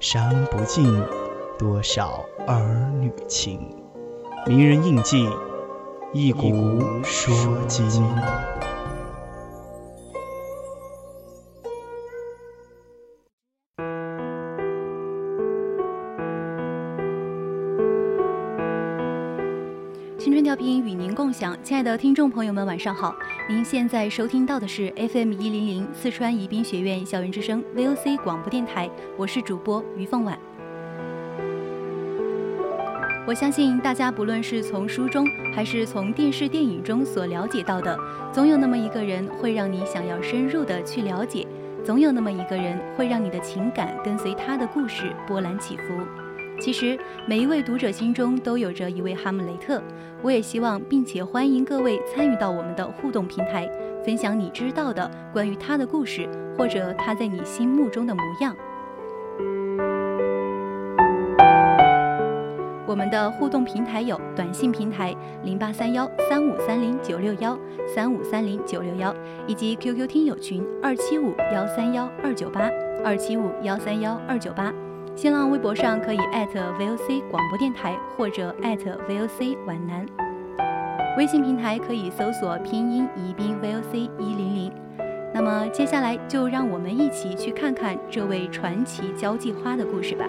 伤不尽多少儿女情。名人印记，一古说今。青春调频与您共享，亲爱的听众朋友们，晚上好！您现在收听到的是 FM 一零零四川宜宾学院校园之声 VOC 广播电台，我是主播于凤婉。我相信大家不论是从书中还是从电视电影中所了解到的，总有那么一个人会让你想要深入的去了解，总有那么一个人会让你的情感跟随他的故事波澜起伏。其实每一位读者心中都有着一位哈姆雷特，我也希望并且欢迎各位参与到我们的互动平台，分享你知道的关于他的故事，或者他在你心目中的模样。我们的互动平台有短信平台零八三幺三五三零九六幺三五三零九六幺，以及 QQ 听友群二七五幺三幺二九八二七五幺三幺二九八。新浪微博上可以 @VOC 广播电台或者 @VOC 皖南，微信平台可以搜索拼音宜宾 VOC 一零零。那么接下来就让我们一起去看看这位传奇交际花的故事吧。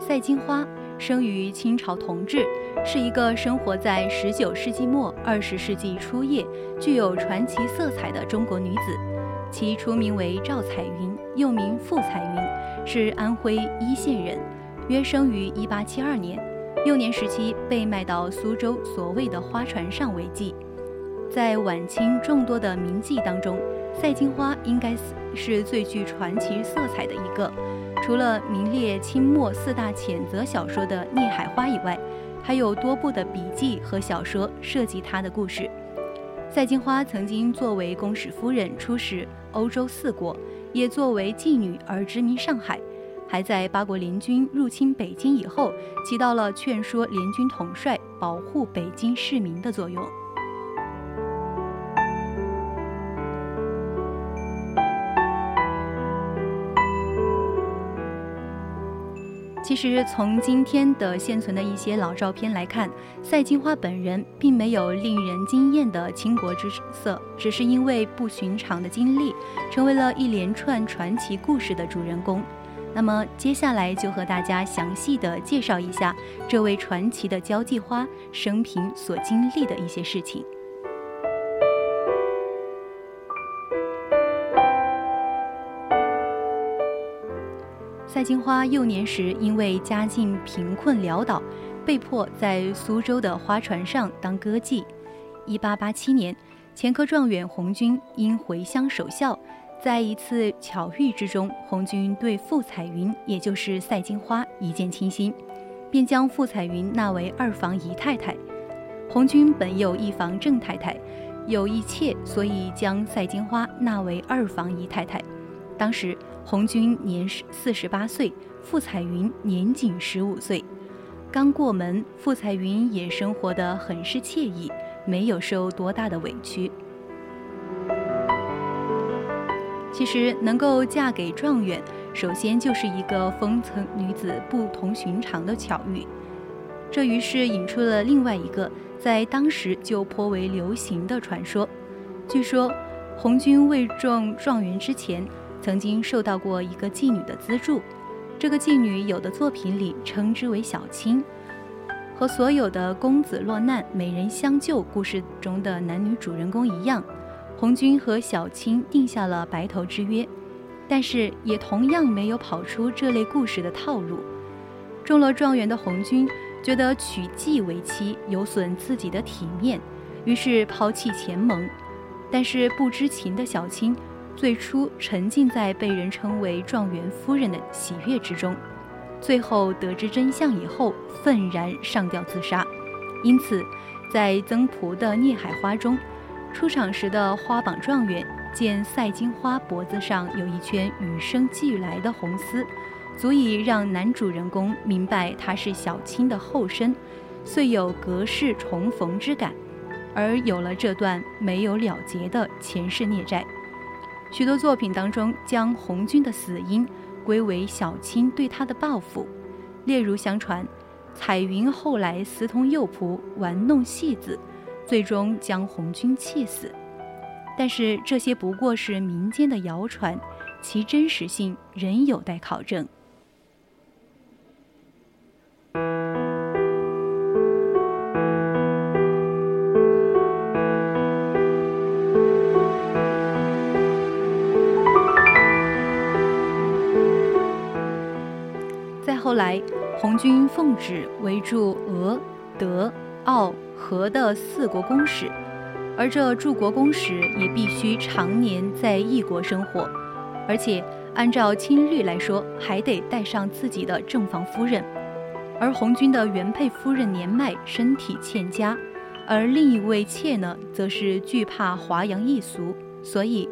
赛金花生于清朝同治。是一个生活在十九世纪末二十世纪初叶、具有传奇色彩的中国女子。其初名为赵彩云，又名傅彩云，是安徽黟县人，约生于一八七二年。幼年时期被卖到苏州所谓的花船上为妓。在晚清众多的名妓当中，赛金花应该是最具传奇色彩的一个。除了名列清末四大谴责小说的《孽海花》以外，还有多部的笔记和小说涉及他的故事。赛金花曾经作为公使夫人出使欧洲四国，也作为妓女而知名上海，还在八国联军入侵北京以后，起到了劝说联军统帅、保护北京市民的作用。其实，从今天的现存的一些老照片来看，赛金花本人并没有令人惊艳的倾国之色，只是因为不寻常的经历，成为了一连串传奇故事的主人公。那么，接下来就和大家详细的介绍一下这位传奇的交际花生平所经历的一些事情。赛金花幼年时因为家境贫困潦倒，被迫在苏州的花船上当歌妓。一八八七年，前科状元红军因回乡守孝，在一次巧遇之中，红军对傅彩云，也就是赛金花一见倾心，便将傅彩云纳为二房姨太太。红军本有一房正太太，有一妾，所以将赛金花纳为二房姨太太。当时。红军年四十八岁，傅彩云年仅十五岁。刚过门，傅彩云也生活得很是惬意，没有受多大的委屈。其实能够嫁给状元，首先就是一个风尘女子不同寻常的巧遇。这于是引出了另外一个在当时就颇为流行的传说。据说，红军未中状元之前，曾经受到过一个妓女的资助。这个妓女有的作品里称之为小青，和所有的公子落难、美人相救故事中的男女主人公一样，红军和小青定下了白头之约。但是也同样没有跑出这类故事的套路。中了状元的红军觉得娶妓为妻有损自己的体面，于是抛弃前盟。但是不知情的小青，最初沉浸在被人称为状元夫人的喜悦之中，最后得知真相以后，愤然上吊自杀。因此，在曾朴的《孽海花》中，出场时的花榜状元。见赛金花脖子上有一圈与生俱来的红丝，足以让男主人公明白她是小青的后身，遂有隔世重逢之感，而有了这段没有了结的前世孽债。许多作品当中将红军的死因归为小青对他的报复，例如相传彩云后来私通幼仆，玩弄戏子，最终将红军气死。但是这些不过是民间的谣传，其真实性仍有待考证。红军奉旨围住俄、德、奥、荷的四国公使。而这驻国公使也必须常年在异国生活，而且按照亲律来说，还得带上自己的正房夫人。而红军的原配夫人年迈，身体欠佳，而另一位妾呢，则是惧怕华阳异俗，所以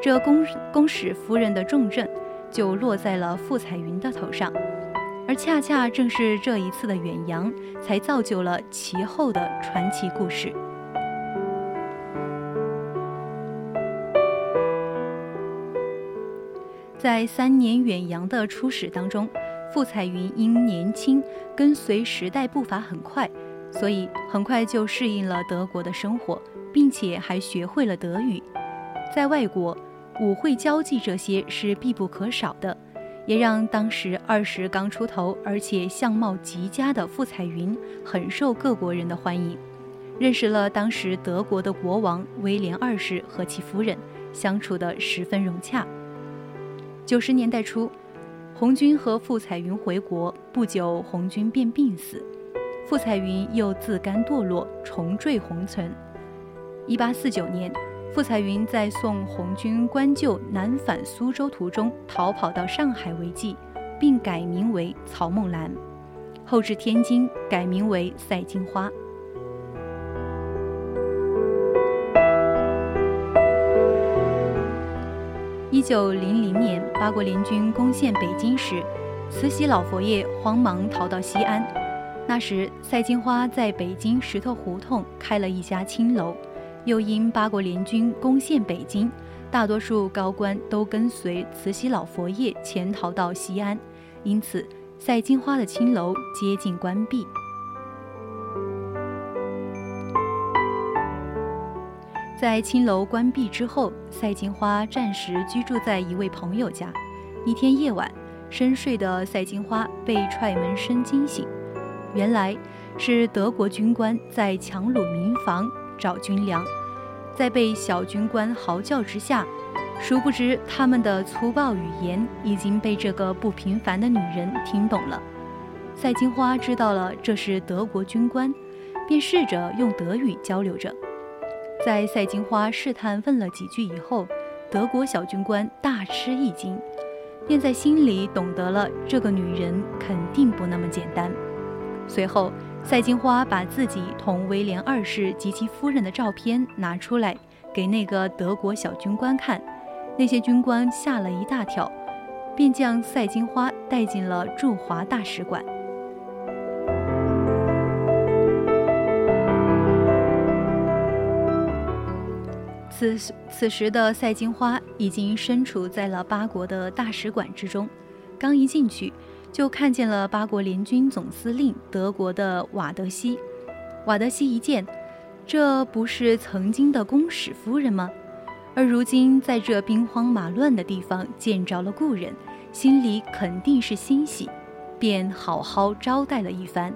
这公公使夫人的重任就落在了傅彩云的头上。而恰恰正是这一次的远洋，才造就了其后的传奇故事。在三年远洋的初始当中，傅彩云因年轻，跟随时代步伐很快，所以很快就适应了德国的生活，并且还学会了德语。在外国，舞会交际这些是必不可少的，也让当时二十刚出头而且相貌极佳的傅彩云很受各国人的欢迎。认识了当时德国的国王威廉二世和其夫人，相处得十分融洽。九十年代初，红军和傅彩云回国不久，红军便病死，傅彩云又自甘堕落，重坠红尘。一八四九年，傅彩云在送红军官旧南返苏州途中逃跑到上海为妓，并改名为曹梦兰，后至天津改名为赛金花。一九零零年，八国联军攻陷北京时，慈禧老佛爷慌忙逃到西安。那时，赛金花在北京石头胡同开了一家青楼。又因八国联军攻陷北京，大多数高官都跟随慈禧老佛爷潜逃到西安，因此赛金花的青楼接近关闭。在青楼关闭之后，赛金花暂时居住在一位朋友家。一天夜晚，深睡的赛金花被踹门声惊醒，原来是德国军官在强掳民房找军粮。在被小军官嚎叫之下，殊不知他们的粗暴语言已经被这个不平凡的女人听懂了。赛金花知道了这是德国军官，便试着用德语交流着。在赛金花试探问了几句以后，德国小军官大吃一惊，便在心里懂得了这个女人肯定不那么简单。随后，赛金花把自己同威廉二世及其夫人的照片拿出来给那个德国小军官看，那些军官吓了一大跳，便将赛金花带进了驻华大使馆。此此时的赛金花已经身处在了八国的大使馆之中，刚一进去，就看见了八国联军总司令德国的瓦德西。瓦德西一见，这不是曾经的公使夫人吗？而如今在这兵荒马乱的地方见着了故人，心里肯定是欣喜，便好好招待了一番。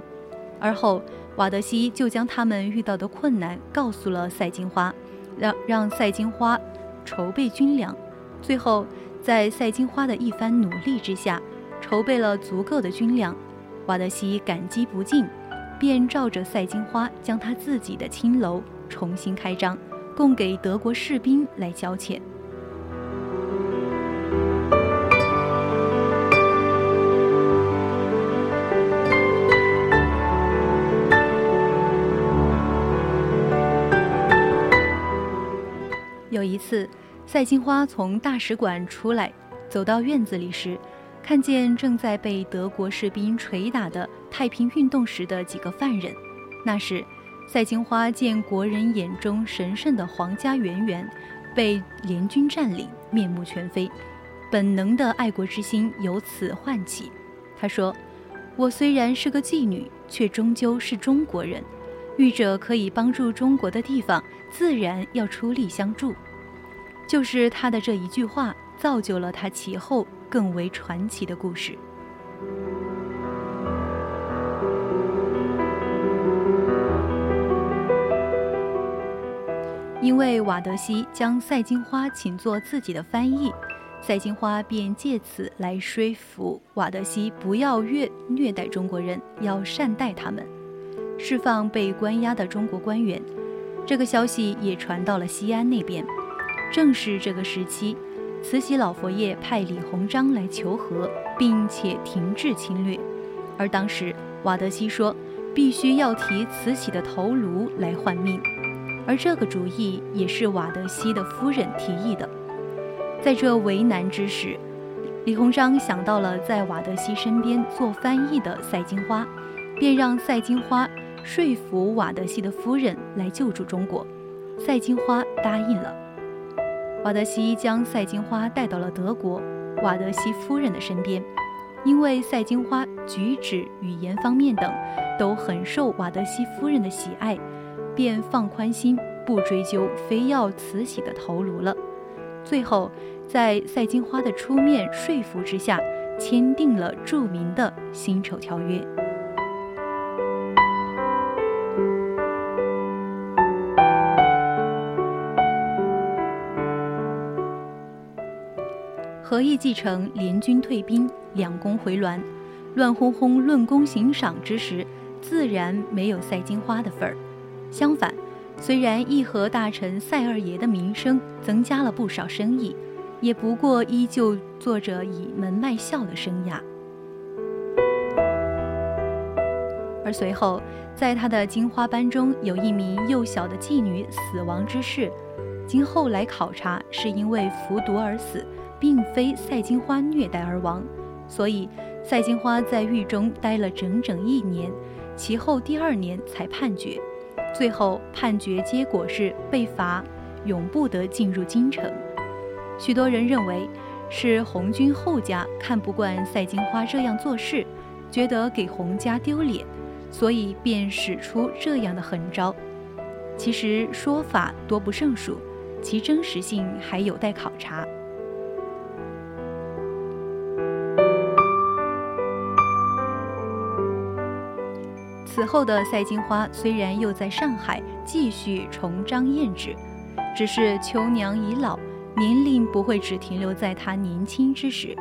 而后，瓦德西就将他们遇到的困难告诉了赛金花，让让赛金花筹备军粮。最后，在赛金花的一番努力之下，筹备了足够的军粮。瓦德西感激不尽，便照着赛金花将他自己的青楼重新开张。供给德国士兵来交钱。有一次，赛金花从大使馆出来，走到院子里时，看见正在被德国士兵捶打的太平运动时的几个犯人。那时。赛金花见国人眼中神圣的皇家圆圆被联军占领，面目全非，本能的爱国之心由此唤起。她说：“我虽然是个妓女，却终究是中国人，遇着可以帮助中国的地方，自然要出力相助。”就是她的这一句话，造就了她其后更为传奇的故事。因为瓦德西将赛金花请做自己的翻译，赛金花便借此来说服瓦德西不要越虐待中国人，要善待他们，释放被关押的中国官员。这个消息也传到了西安那边。正是这个时期，慈禧老佛爷派李鸿章来求和，并且停止侵略。而当时瓦德西说，必须要提慈禧的头颅来换命。而这个主意也是瓦德西的夫人提议的。在这为难之时，李鸿章想到了在瓦德西身边做翻译的赛金花，便让赛金花说服瓦德西的夫人来救助中国。赛金花答应了。瓦德西将赛金花带到了德国瓦德西夫人的身边，因为赛金花举止、语言方面等都很受瓦德西夫人的喜爱。便放宽心，不追究非要慈禧的头颅了。最后，在赛金花的出面说服之下，签订了著名的《辛丑条约》。和议继承，联军退兵，两宫回銮，乱哄哄论功行赏之时，自然没有赛金花的份儿。相反，虽然议和大臣赛二爷的名声增加了不少生意，也不过依旧做着倚门卖笑的生涯。而随后，在他的金花班中有一名幼小的妓女死亡之事，经后来考察是因为服毒而死，并非赛金花虐待而亡，所以赛金花在狱中待了整整一年，其后第二年才判决。最后判决结果是被罚，永不得进入京城。许多人认为是红军后家看不惯赛金花这样做事，觉得给洪家丢脸，所以便使出这样的狠招。其实说法多不胜数，其真实性还有待考察。此后的赛金花虽然又在上海继续重张艳纸，只是秋娘已老，年龄不会只停留在她年轻之时，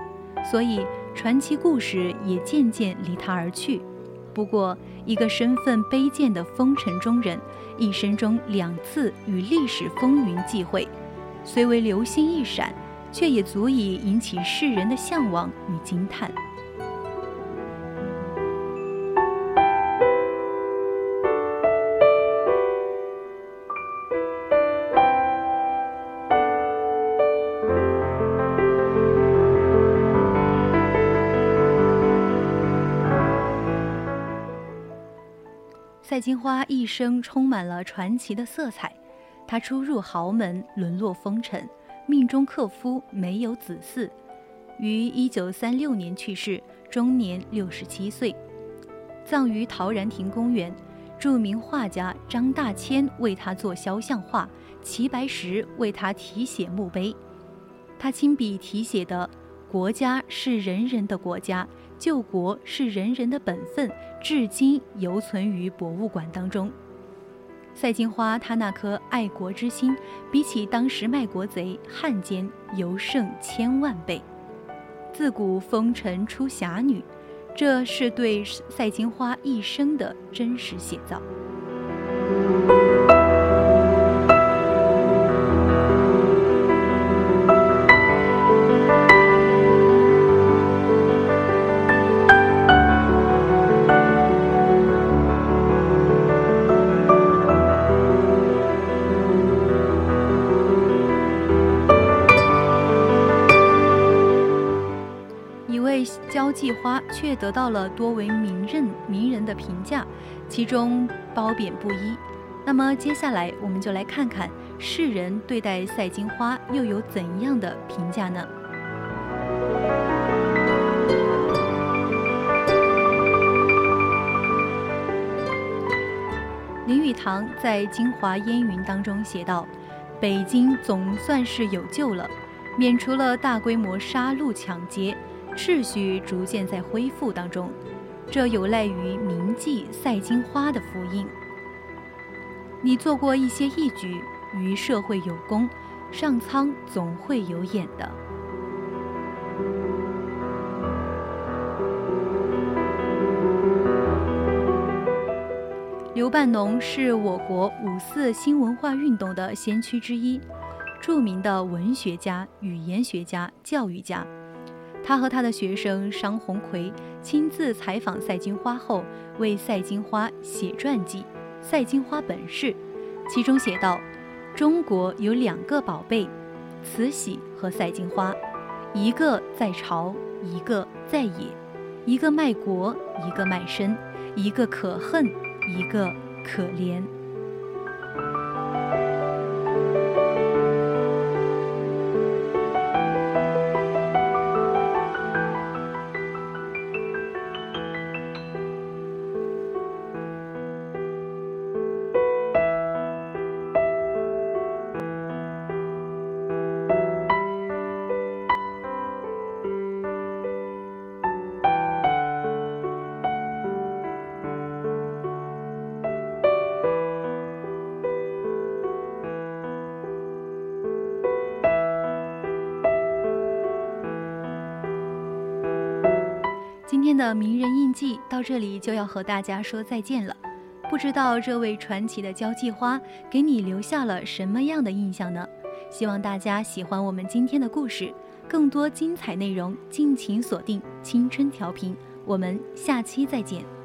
所以传奇故事也渐渐离她而去。不过，一个身份卑贱的风尘中人，一生中两次与历史风云际会，虽为流星一闪，却也足以引起世人的向往与惊叹。金花一生充满了传奇的色彩，她初入豪门，沦落风尘，命中克夫，没有子嗣，于一九三六年去世，终年六十七岁，葬于陶然亭公园。著名画家张大千为他做肖像画，齐白石为他题写墓碑。他亲笔题写的“国家是人人的国家，救国是人人的本分”，至今犹存于博物馆当中。赛金花他那颗爱国之心，比起当时卖国贼汉奸尤胜千万倍。自古风尘出侠女，这是对赛金花一生的真实写照。却得到了多为名人名人的评价，其中褒贬不一。那么接下来我们就来看看世人对待赛金花又有怎样的评价呢？林语堂在《京华烟云》当中写道：“北京总算是有救了，免除了大规模杀戮抢劫。”秩序逐渐在恢复当中，这有赖于铭记赛金花的福音。你做过一些义举，于社会有功，上苍总会有眼的。刘半农是我国五四新文化运动的先驱之一，著名的文学家、语言学家、教育家。他和他的学生商鸿奎亲自采访赛金花后，为赛金花写传记《赛金花本事》，其中写道：“中国有两个宝贝，慈禧和赛金花，一个在朝，一个在野，一个卖国，一个卖身，一个可恨，一个可怜。”天的名人印记到这里就要和大家说再见了。不知道这位传奇的交际花给你留下了什么样的印象呢？希望大家喜欢我们今天的故事，更多精彩内容敬请锁定青春调频。我们下期再见。